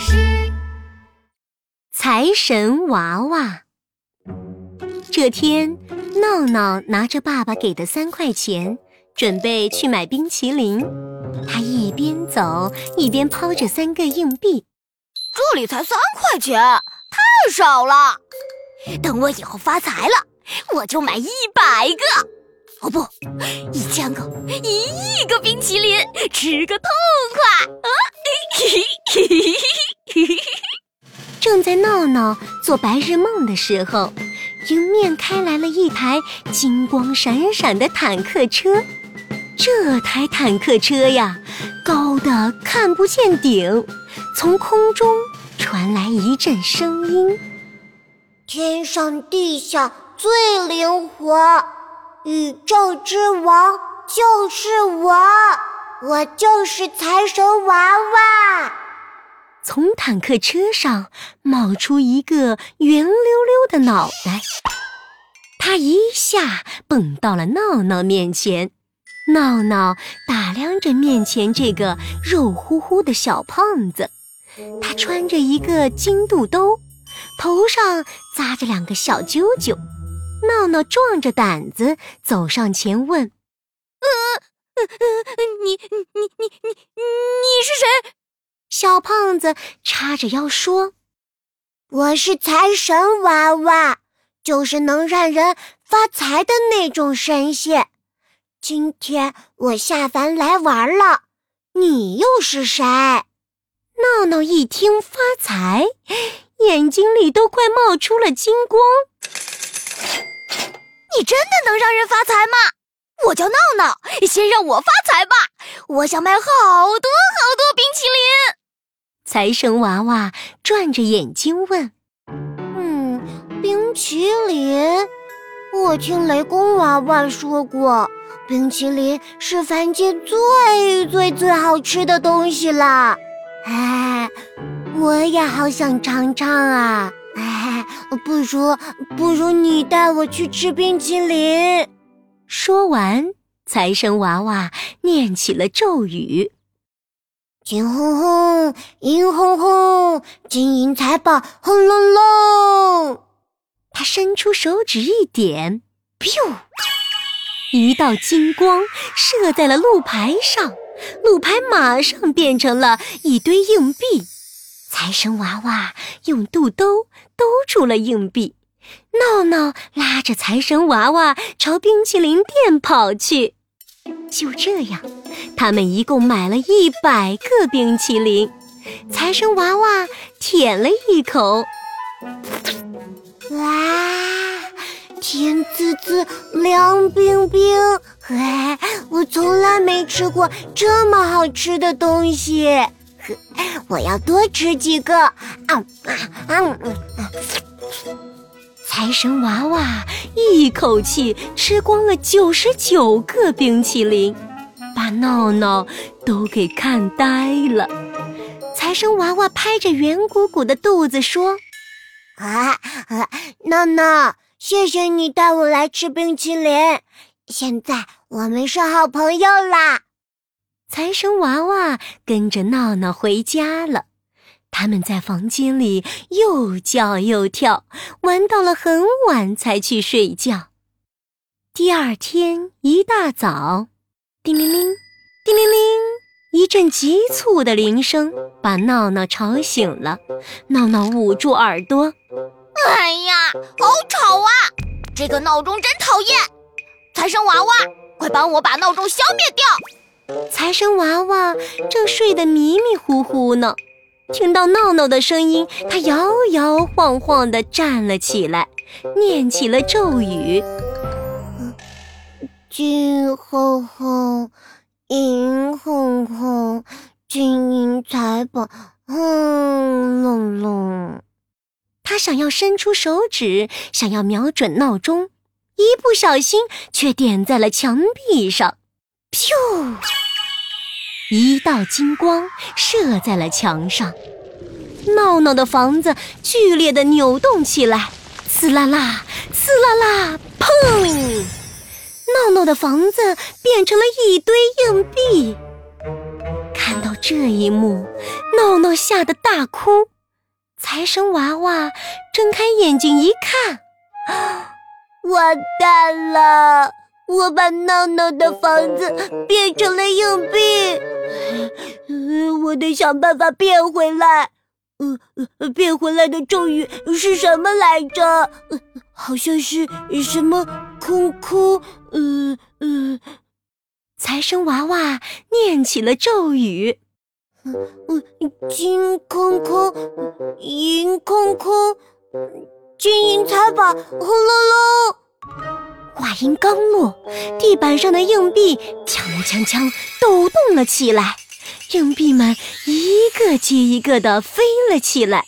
事。财神娃娃。这天，闹闹拿着爸爸给的三块钱，准备去买冰淇淋。他一边走一边抛着三个硬币。这里才三块钱，太少了。等我以后发财了，我就买一百个，哦不，一千个、一亿个冰淇淋，吃个痛快啊！正在闹闹做白日梦的时候，迎面开来了一台金光闪闪的坦克车。这台坦克车呀，高的看不见顶，从空中传来一阵声音：“天上地下最灵活，宇宙之王就是我，我就是财神娃娃。”从坦克车上冒出一个圆溜溜的脑袋，他一下蹦到了闹闹面前。闹闹打量着面前这个肉乎乎的小胖子，他穿着一个金肚兜，头上扎着两个小揪揪。闹闹壮着胆子走上前问：“呃，你你你你你你是谁？”小胖子叉着腰说：“我是财神娃娃，就是能让人发财的那种神仙。今天我下凡来玩了，你又是谁？”闹闹一听发财，眼睛里都快冒出了金光。你真的能让人发财吗？我叫闹闹，先让我发财吧！我想买好多好多冰淇淋。财神娃娃转着眼睛问：“嗯，冰淇淋？我听雷公娃娃说过，冰淇淋是凡间最最最好吃的东西啦。哎，我也好想尝尝啊！哎，不如不如你带我去吃冰淇淋。”说完，财神娃娃念起了咒语。金轰轰，银轰轰，金银财宝轰隆隆。他伸出手指一点，biu，一道金光射在了路牌上，路牌马上变成了一堆硬币。财神娃娃用肚兜兜住了硬币，闹闹拉着财神娃娃朝冰淇淋店跑去。就这样，他们一共买了一百个冰淇淋。财神娃娃舔了一口，哇，甜滋滋，凉冰冰！哎，我从来没吃过这么好吃的东西，我要多吃几个。啊啊啊！财神娃娃一口气吃光了九十九个冰淇淋，把闹闹都给看呆了。财神娃娃拍着圆鼓鼓的肚子说：“啊，闹闹，谢谢你带我来吃冰淇淋，现在我们是好朋友啦。”财神娃娃跟着闹闹回家了。他们在房间里又叫又跳，玩到了很晚才去睡觉。第二天一大早，叮铃铃，叮铃铃，一阵急促的铃声把闹闹吵醒了。闹闹捂住耳朵：“哎呀，好吵啊！这个闹钟真讨厌！财神娃娃，快帮我把闹钟消灭掉！”财神娃娃正睡得迷迷糊糊呢。听到闹闹的声音，他摇摇晃晃地站了起来，念起了咒语：“金轰轰，银轰轰，金银财宝轰隆隆。”他想要伸出手指，想要瞄准闹钟，一不小心却点在了墙壁上，噗！一道金光射在了墙上，闹闹的房子剧烈的扭动起来，呲啦啦，呲啦啦，砰！闹闹的房子变成了一堆硬币。看到这一幕，闹闹吓得大哭。财神娃娃睁开眼睛一看，完蛋了！我把闹闹的房子变成了硬币，我得想办法变回来。呃呃，变回来的咒语是什么来着？呃好像是什么空空，呃呃。财神娃娃念起了咒语：金空空，银空空，金银财宝，轰隆隆。话音刚落，地板上的硬币锵锵锵抖动了起来，硬币们一个接一个的飞了起来，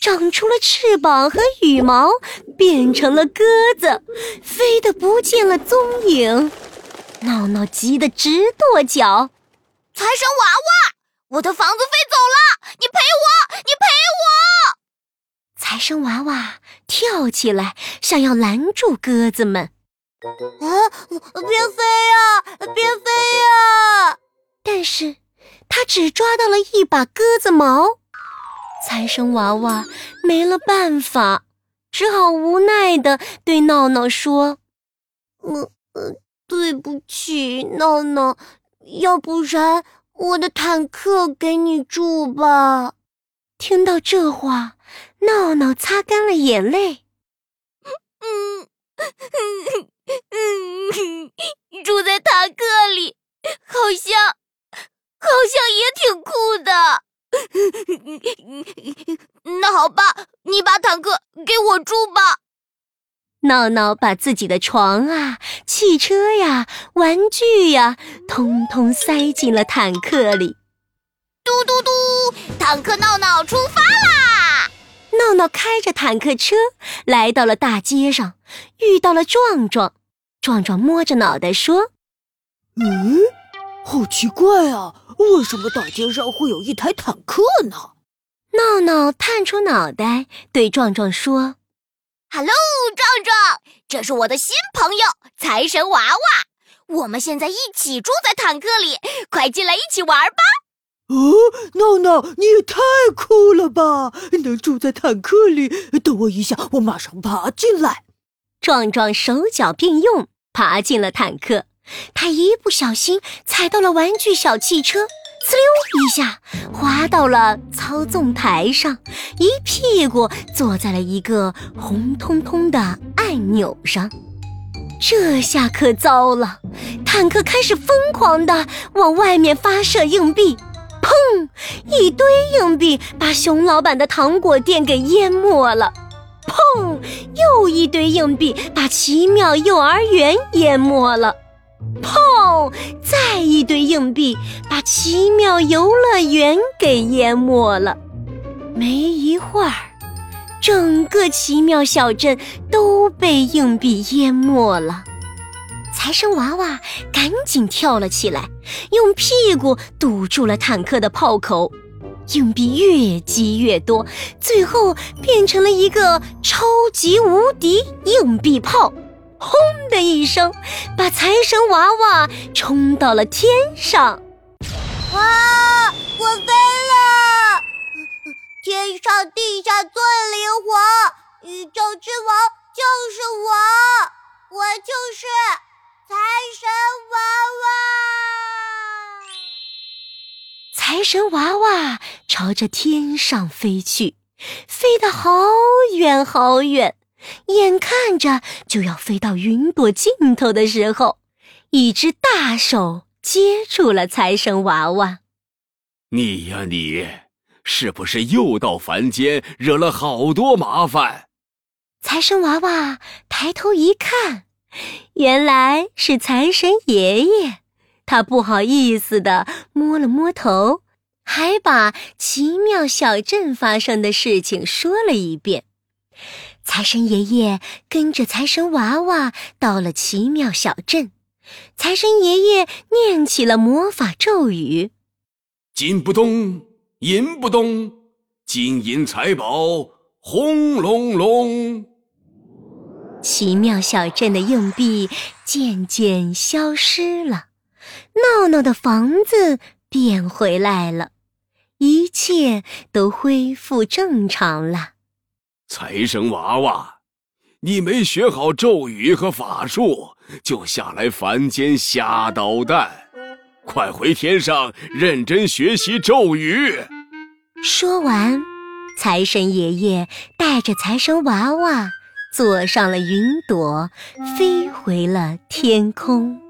长出了翅膀和羽毛，变成了鸽子，飞得不见了踪影。闹闹急得直跺脚，财神娃娃，我的房子飞走了，你赔我，你赔我！财神娃娃跳起来，想要拦住鸽子们。啊，别飞呀，别飞呀！但是，他只抓到了一把鸽子毛。财神娃娃没了办法，只好无奈的对闹闹说：“嗯……呃。”对不起，闹闹，要不然我的坦克给你住吧。听到这话，闹闹擦干了眼泪。嗯嗯嗯，住在坦克里，好像好像也挺酷的。那好吧，你把坦克给我住吧。闹闹把自己的床啊、汽车呀、玩具呀，通通塞进了坦克里。嘟嘟嘟，坦克闹闹出发啦！闹闹开着坦克车来到了大街上，遇到了壮壮。壮壮摸着脑袋说：“嗯，好奇怪啊，为什么大街上会有一台坦克呢？”闹闹探出脑袋对壮壮说。Hello，壮壮，这是我的新朋友财神娃娃。我们现在一起住在坦克里，快进来一起玩吧！哦，闹闹，你也太酷了吧！能住在坦克里，等我一下，我马上爬进来。壮壮手脚并用，爬进了坦克。他一不小心踩到了玩具小汽车。呲溜一下，滑到了操纵台上，一屁股坐在了一个红彤彤的按钮上。这下可糟了，坦克开始疯狂地往外面发射硬币，砰！一堆硬币把熊老板的糖果店给淹没了，砰！又一堆硬币把奇妙幼儿园淹没了。砰！再一堆硬币把奇妙游乐园给淹没了。没一会儿，整个奇妙小镇都被硬币淹没了。财神娃娃赶紧跳了起来，用屁股堵住了坦克的炮口。硬币越积越多，最后变成了一个超级无敌硬币炮。轰的一声，把财神娃娃冲到了天上。哇！我飞了，天上地下最灵活，宇宙之王就是我，我就是财神娃娃。财神娃娃朝着天上飞去，飞得好远好远。眼看着就要飞到云朵尽头的时候，一只大手接住了财神娃娃。你呀，你是不是又到凡间惹了好多麻烦？财神娃娃抬头一看，原来是财神爷爷。他不好意思的摸了摸头，还把奇妙小镇发生的事情说了一遍。财神爷爷跟着财神娃娃到了奇妙小镇，财神爷爷念起了魔法咒语：“金不动，银不动，金银财宝轰隆隆。”奇妙小镇的硬币渐渐消失了，闹闹的房子变回来了。一切都恢复正常了。财神娃娃，你没学好咒语和法术，就下来凡间瞎捣蛋，快回天上认真学习咒语。说完，财神爷爷带着财神娃娃坐上了云朵，飞回了天空。